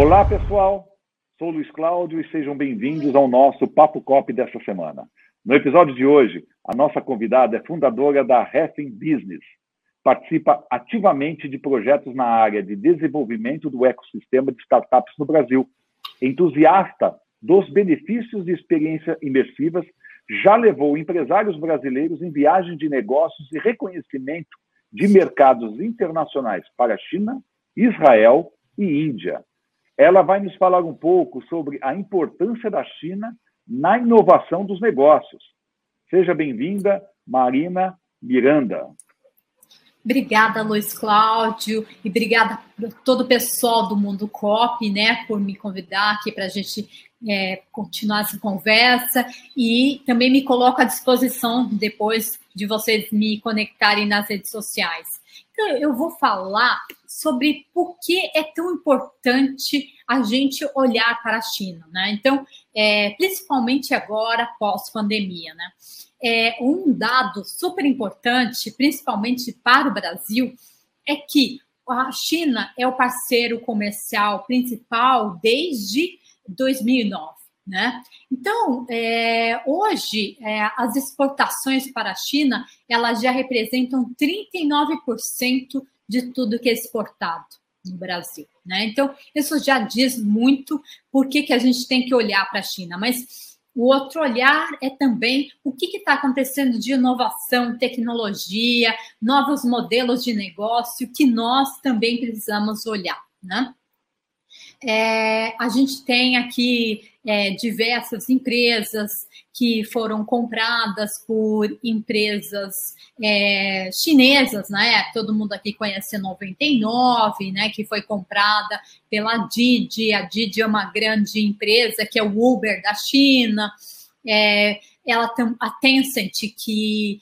Olá, pessoal. Sou Luiz Cláudio e sejam bem-vindos ao nosso Papo Cop dessa semana. No episódio de hoje, a nossa convidada é fundadora da Refin Business. Participa ativamente de projetos na área de desenvolvimento do ecossistema de startups no Brasil. Entusiasta dos benefícios de experiências imersivas, já levou empresários brasileiros em viagens de negócios e reconhecimento de mercados internacionais para China, Israel e Índia. Ela vai nos falar um pouco sobre a importância da China na inovação dos negócios. Seja bem-vinda, Marina Miranda. Obrigada, Luiz Cláudio, e obrigada a todo o pessoal do Mundo COP, né, por me convidar aqui para a gente é, continuar essa conversa e também me coloco à disposição depois de vocês me conectarem nas redes sociais. Então, eu vou falar sobre por que é tão importante a gente olhar para a China, né? Então, é, principalmente agora, pós-pandemia, né? É, um dado super importante, principalmente para o Brasil, é que a China é o parceiro comercial principal desde 2009. Né? Então, é, hoje, é, as exportações para a China, elas já representam 39% de tudo que é exportado no Brasil. Né? Então, isso já diz muito por que, que a gente tem que olhar para a China. Mas o outro olhar é também o que está acontecendo de inovação, tecnologia, novos modelos de negócio que nós também precisamos olhar. Né? É, a gente tem aqui é, diversas empresas que foram compradas por empresas é, chinesas, né? Todo mundo aqui conhece a 99, né? Que foi comprada pela Didi. A Didi é uma grande empresa que é o Uber da China. É, ela tem a Tencent que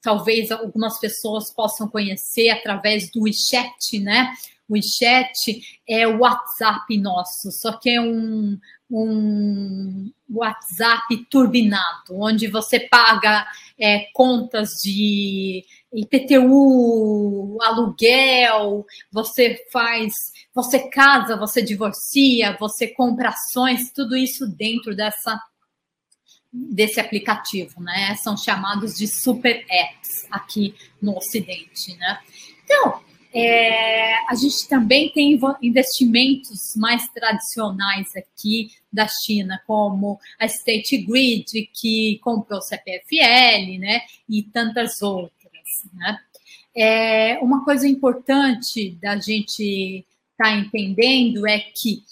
talvez algumas pessoas possam conhecer através do WeChat, né? o chat é o WhatsApp nosso, só que é um, um WhatsApp turbinado, onde você paga é, contas de IPTU, aluguel, você faz, você casa, você divorcia, você compra ações, tudo isso dentro dessa desse aplicativo, né? São chamados de super apps aqui no Ocidente, né? Então, é, a gente também tem investimentos mais tradicionais aqui da China, como a State Grid, que comprou o CPFL, né, e tantas outras. Né? É, uma coisa importante da gente estar tá entendendo é que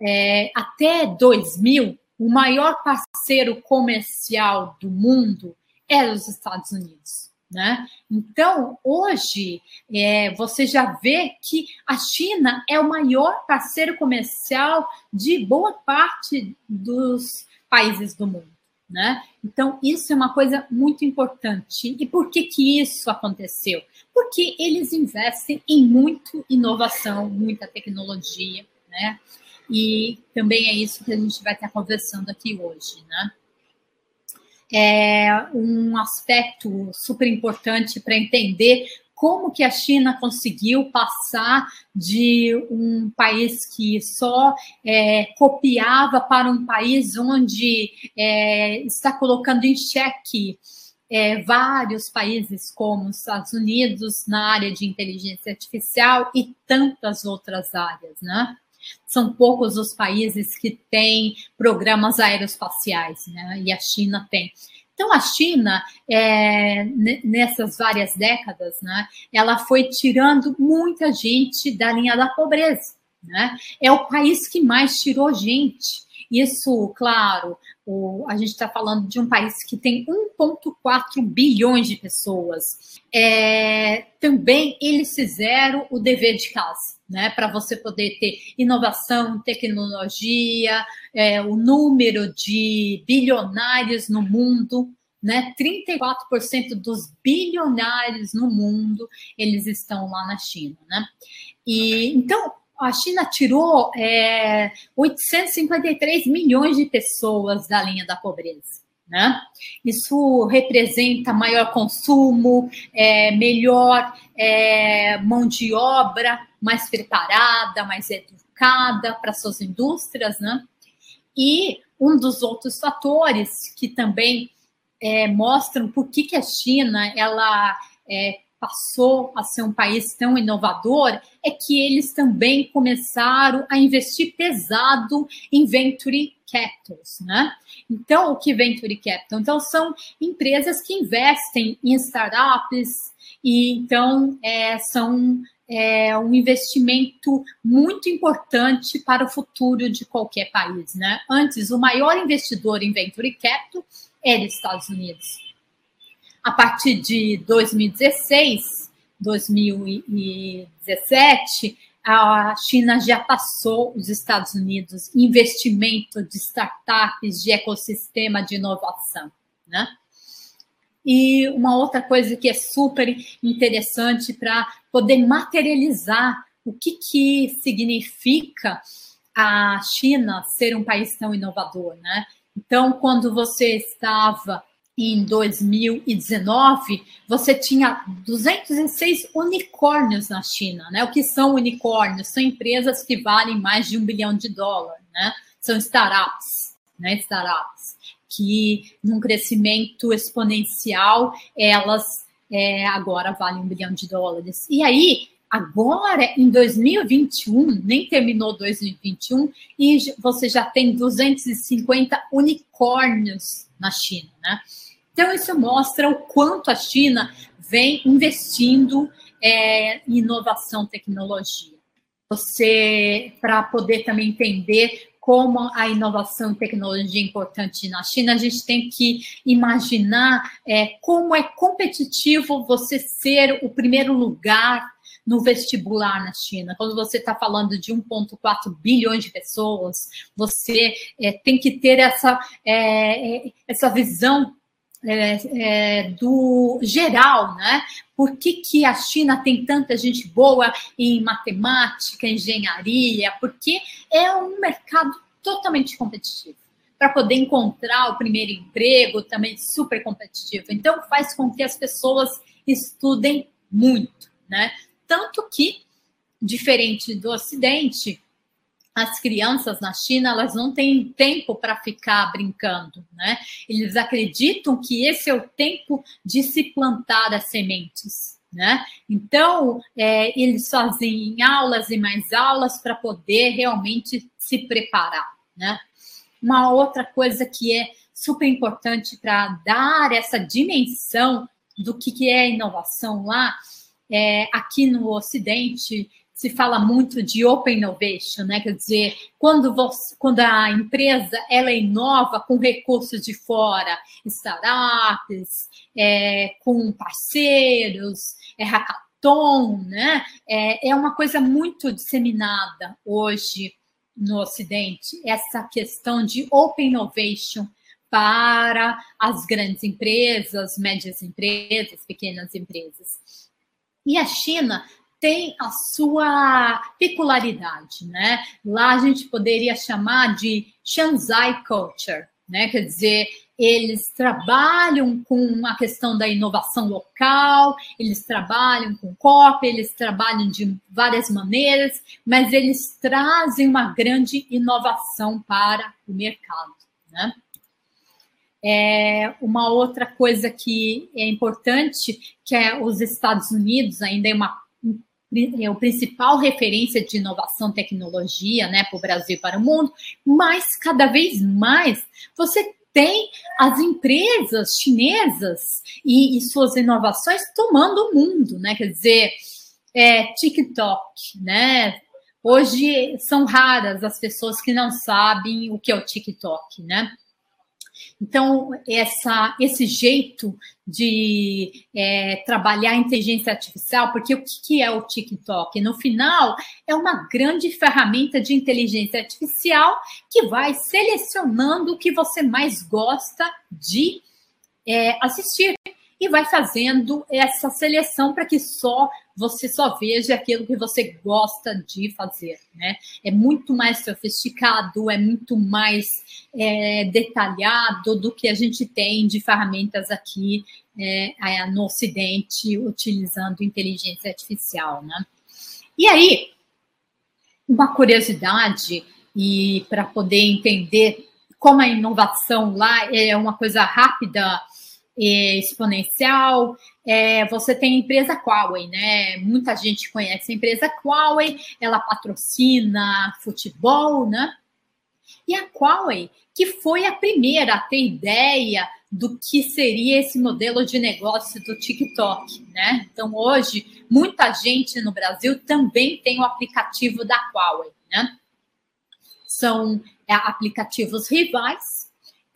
é, até 2000, o maior parceiro comercial do mundo era os Estados Unidos. Né? Então, hoje, é, você já vê que a China é o maior parceiro comercial de boa parte dos países do mundo. Né? Então, isso é uma coisa muito importante. E por que, que isso aconteceu? Porque eles investem em muita inovação, muita tecnologia, né? E também é isso que a gente vai estar conversando aqui hoje, né? É um aspecto super importante para entender como que a China conseguiu passar de um país que só é, copiava para um país onde é, está colocando em xeque é, vários países como os Estados Unidos na área de inteligência artificial e tantas outras áreas, né? São poucos os países que têm programas aeroespaciais, né? E a China tem. Então, a China, é, nessas várias décadas, né, ela foi tirando muita gente da linha da pobreza. Né? É o país que mais tirou gente. Isso, claro, o, a gente está falando de um país que tem 1,4 bilhões de pessoas. É, também eles fizeram o dever de casa, né? Para você poder ter inovação, tecnologia, é, o número de bilionários no mundo. Né, 34% dos bilionários no mundo eles estão lá na China, né? E então a China tirou é, 853 milhões de pessoas da linha da pobreza. Né? Isso representa maior consumo, é, melhor é, mão de obra, mais preparada, mais educada para suas indústrias, né? E um dos outros fatores que também é, mostram por que, que a China ela é, passou a ser um país tão inovador é que eles também começaram a investir pesado em venture capitals, né? Então, o que venture capital? Então, são empresas que investem em startups e então é, são é, um investimento muito importante para o futuro de qualquer país, né? Antes, o maior investidor em venture capital era os Estados Unidos a partir de 2016, 2017, a China já passou os Estados Unidos em investimento de startups, de ecossistema de inovação, né? E uma outra coisa que é super interessante para poder materializar o que, que significa a China ser um país tão inovador, né? Então, quando você estava em 2019, você tinha 206 unicórnios na China, né? O que são unicórnios? São empresas que valem mais de um bilhão de dólares, né? São startups, né? Startups que, num crescimento exponencial, elas é, agora valem um bilhão de dólares. E aí, agora, em 2021, nem terminou 2021, e você já tem 250 unicórnios na China, né? Então, isso mostra o quanto a China vem investindo é, em inovação tecnologia. Você, para poder também entender como a inovação e tecnologia é importante na China, a gente tem que imaginar é, como é competitivo você ser o primeiro lugar no vestibular na China. Quando você está falando de 1,4 bilhões de pessoas, você é, tem que ter essa, é, é essa visão é, é, do geral, né? Por que, que a China tem tanta gente boa em matemática, engenharia? Porque é um mercado totalmente competitivo. Para poder encontrar o primeiro emprego, também super competitivo. Então, faz com que as pessoas estudem muito, né? Tanto que, diferente do Ocidente, as crianças na China elas não têm tempo para ficar brincando, né? Eles acreditam que esse é o tempo de se plantar as sementes, né? Então é, eles fazem aulas e mais aulas para poder realmente se preparar, né? Uma outra coisa que é super importante para dar essa dimensão do que, que é inovação lá, é, aqui no Ocidente, se fala muito de open innovation, né? Quer dizer, quando, você, quando a empresa ela inova com recursos de fora, startups, é, com parceiros, é hackathon, né? É, é uma coisa muito disseminada hoje no Ocidente, essa questão de open innovation para as grandes empresas, médias empresas, pequenas empresas. E a China tem a sua peculiaridade, né? Lá a gente poderia chamar de Shanzai Culture, né? Quer dizer, eles trabalham com a questão da inovação local, eles trabalham com cópia, eles trabalham de várias maneiras, mas eles trazem uma grande inovação para o mercado, né? É, uma outra coisa que é importante, que é os Estados Unidos ainda é uma é o principal referência de inovação tecnologia né, para o Brasil e para o mundo, mas cada vez mais você tem as empresas chinesas e, e suas inovações tomando o mundo, né? Quer dizer, é, TikTok, né? Hoje são raras as pessoas que não sabem o que é o TikTok, né? Então, essa, esse jeito de é, trabalhar a inteligência artificial, porque o que é o TikTok? No final, é uma grande ferramenta de inteligência artificial que vai selecionando o que você mais gosta de é, assistir e vai fazendo essa seleção para que só você só veja aquilo que você gosta de fazer, né? É muito mais sofisticado, é muito mais é, detalhado do que a gente tem de ferramentas aqui é, no Ocidente utilizando inteligência artificial, né? E aí, uma curiosidade e para poder entender como a inovação lá é uma coisa rápida exponencial, é, você tem a empresa Huawei, né? Muita gente conhece a empresa Huawei, ela patrocina futebol, né? E a Huawei, que foi a primeira a ter ideia do que seria esse modelo de negócio do TikTok, né? Então, hoje, muita gente no Brasil também tem o aplicativo da Huawei, né? São é, aplicativos rivais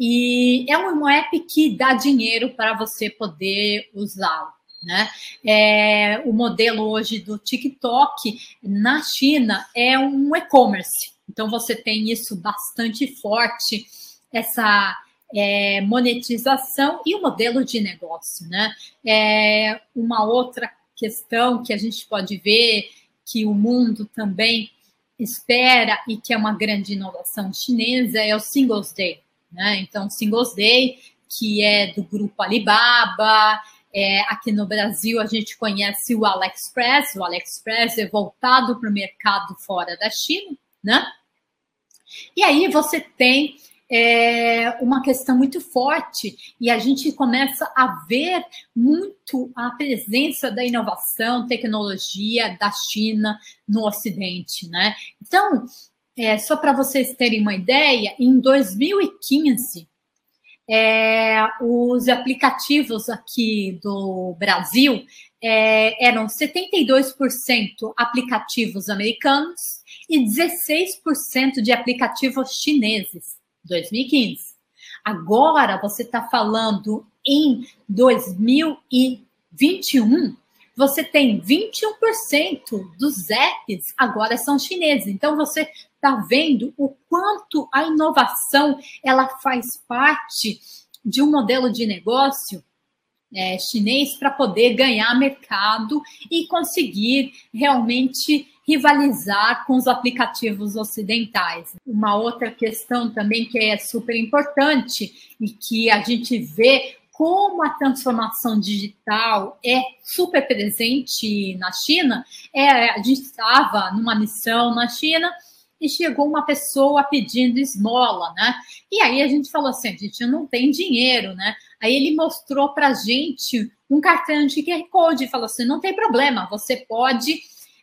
e é um app que dá dinheiro para você poder usá-lo. Né? É, o modelo hoje do TikTok na China é um e-commerce, então você tem isso bastante forte, essa é, monetização e o modelo de negócio. Né? É, uma outra questão que a gente pode ver que o mundo também espera e que é uma grande inovação chinesa é o Singles Day. Né? Então, Singles Day, que é do grupo Alibaba, é, aqui no Brasil a gente conhece o AliExpress, o AliExpress é voltado para o mercado fora da China, né? E aí você tem é, uma questão muito forte e a gente começa a ver muito a presença da inovação, tecnologia da China no Ocidente, né? Então, é, só para vocês terem uma ideia, em 2015, é, os aplicativos aqui do Brasil é, eram 72% aplicativos americanos e 16% de aplicativos chineses. 2015. Agora você está falando em 2021, você tem 21% dos apps agora são chineses. Então você está vendo o quanto a inovação ela faz parte de um modelo de negócio é, chinês para poder ganhar mercado e conseguir realmente rivalizar com os aplicativos ocidentais. Uma outra questão também que é super importante e que a gente vê como a transformação digital é super presente na China, é a gente estava numa missão na China e chegou uma pessoa pedindo esmola, né? E aí a gente falou assim, a gente não tem dinheiro, né? Aí ele mostrou para a gente um cartão de QR Code e falou assim, não tem problema, você pode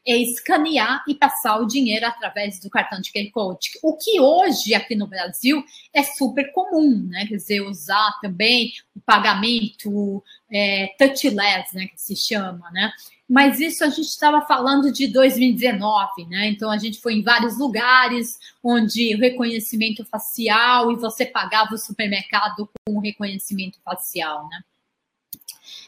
é escanear e passar o dinheiro através do cartão de QR Code. O que hoje aqui no Brasil é super comum, né? Quer dizer, usar também pagamento é, touchless, né? Que se chama, né? Mas isso a gente estava falando de 2019, né? Então a gente foi em vários lugares onde reconhecimento facial e você pagava o supermercado com reconhecimento facial, né?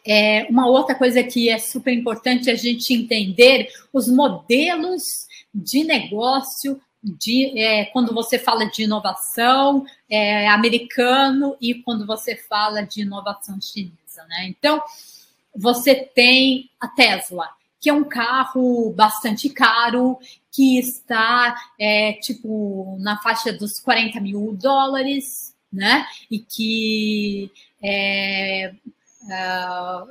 É, uma outra coisa que é super importante a gente entender os modelos de negócio de é, quando você fala de inovação é, americano e quando você fala de inovação chinesa, né? Então você tem a Tesla, que é um carro bastante caro, que está é, tipo na faixa dos 40 mil dólares, né? E que é, uh,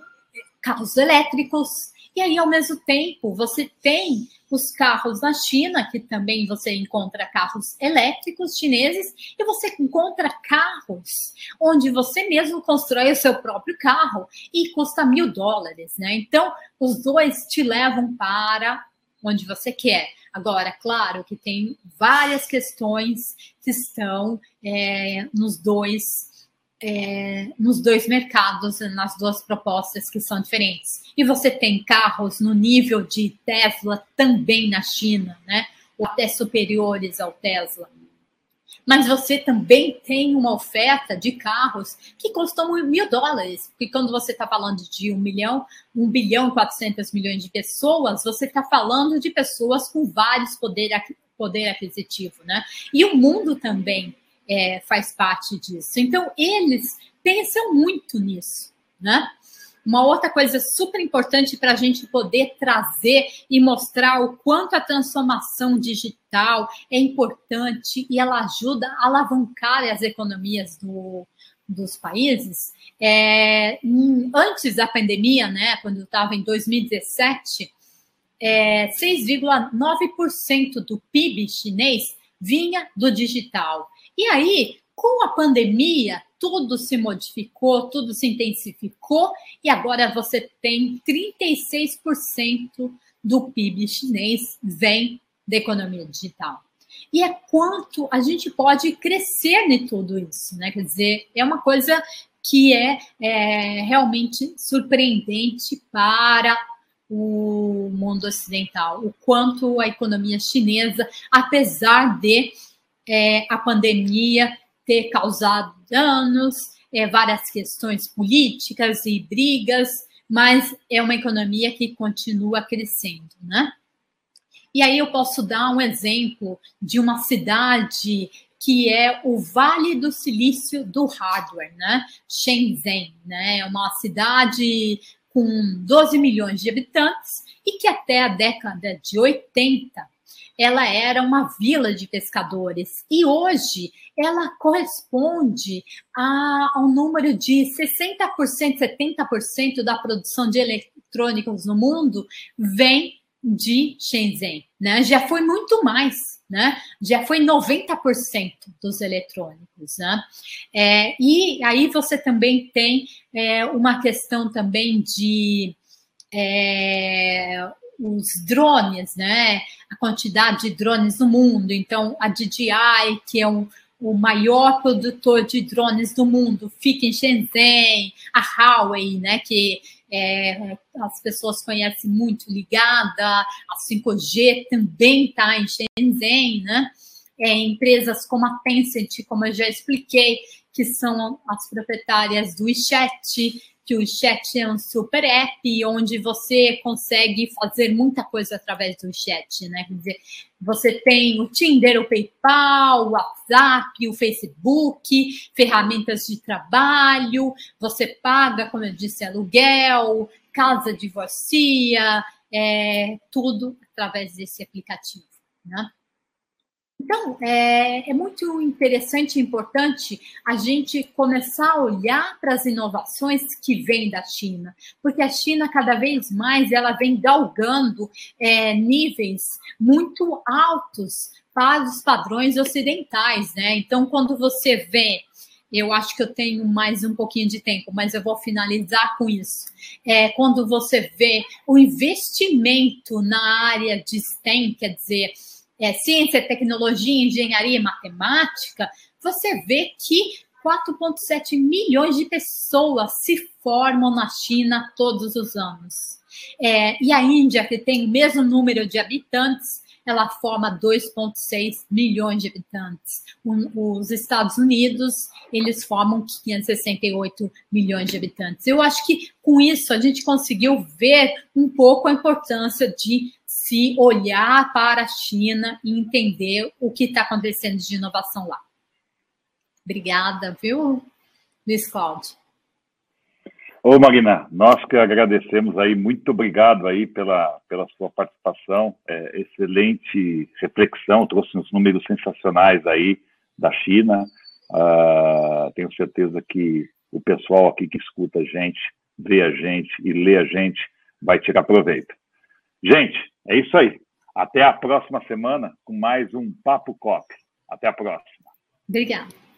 carros elétricos. E aí, ao mesmo tempo, você tem os carros na China, que também você encontra carros elétricos chineses, e você encontra carros onde você mesmo constrói o seu próprio carro e custa mil dólares, né? Então, os dois te levam para onde você quer. Agora, claro que tem várias questões que estão é, nos dois é, nos dois mercados, nas duas propostas que são diferentes. E você tem carros no nível de Tesla também na China, né? Ou até superiores ao Tesla. Mas você também tem uma oferta de carros que custam mil dólares, porque quando você está falando de um milhão, um bilhão e 400 milhões de pessoas, você está falando de pessoas com vários poder, poder aquisitivo, né? E o mundo também é, faz parte disso. Então, eles pensam muito nisso, né? Uma outra coisa super importante para a gente poder trazer e mostrar o quanto a transformação digital é importante e ela ajuda a alavancar as economias do, dos países. É, antes da pandemia, né, quando eu estava em 2017, é, 6,9% do PIB chinês vinha do digital. E aí, com a pandemia, tudo se modificou, tudo se intensificou, e agora você tem 36% do PIB chinês vem da economia digital. E é quanto a gente pode crescer em tudo isso, né? Quer dizer, é uma coisa que é, é realmente surpreendente para o mundo ocidental, o quanto a economia chinesa, apesar de é, a pandemia ter causado danos, é, várias questões políticas e brigas, mas é uma economia que continua crescendo, né? E aí eu posso dar um exemplo de uma cidade que é o Vale do Silício do Hardware, né? Shenzhen, né? É uma cidade com 12 milhões de habitantes e que até a década de 80 ela era uma vila de pescadores e hoje ela corresponde a, a um número de 60%, 70% da produção de eletrônicos no mundo vem de Shenzhen, né? Já foi muito mais, né? Já foi 90% dos eletrônicos, né? É, e aí você também tem é, uma questão também de é, os drones, né? A quantidade de drones no mundo. Então, a DJI, que é um, o maior produtor de drones do mundo, fica em Shenzhen, a Huawei, né? Que é, as pessoas conhecem muito ligada, a 5G também está em Shenzhen, né? É, empresas como a Tencent, como eu já expliquei, que são as proprietárias do WeChat, que o chat é um super app onde você consegue fazer muita coisa através do chat, né? Quer dizer, você tem o Tinder, o PayPal, o WhatsApp, o Facebook, ferramentas de trabalho, você paga, como eu disse, aluguel, casa divorcia, é, tudo através desse aplicativo, né? Então, é, é, muito interessante e importante a gente começar a olhar para as inovações que vêm da China, porque a China, cada vez mais, ela vem galgando é, níveis muito altos para os padrões ocidentais, né? Então, quando você vê eu acho que eu tenho mais um pouquinho de tempo, mas eu vou finalizar com isso. É, quando você vê o investimento na área de STEM, quer dizer, é, ciência, tecnologia, engenharia e matemática, você vê que 4,7 milhões de pessoas se formam na China todos os anos. É, e a Índia, que tem o mesmo número de habitantes, ela forma 2,6 milhões de habitantes. os Estados Unidos, eles formam 568 milhões de habitantes. Eu acho que com isso a gente conseguiu ver um pouco a importância de se olhar para a China e entender o que está acontecendo de inovação lá. Obrigada, viu, Luiz Cláudio? Ô, Marina, nós que agradecemos aí, muito obrigado aí pela, pela sua participação, é, excelente reflexão, trouxe uns números sensacionais aí da China, uh, tenho certeza que o pessoal aqui que escuta a gente, vê a gente e lê a gente, vai tirar proveito. Gente, é isso aí. Até a próxima semana com mais um Papo Cop. Até a próxima. Obrigada.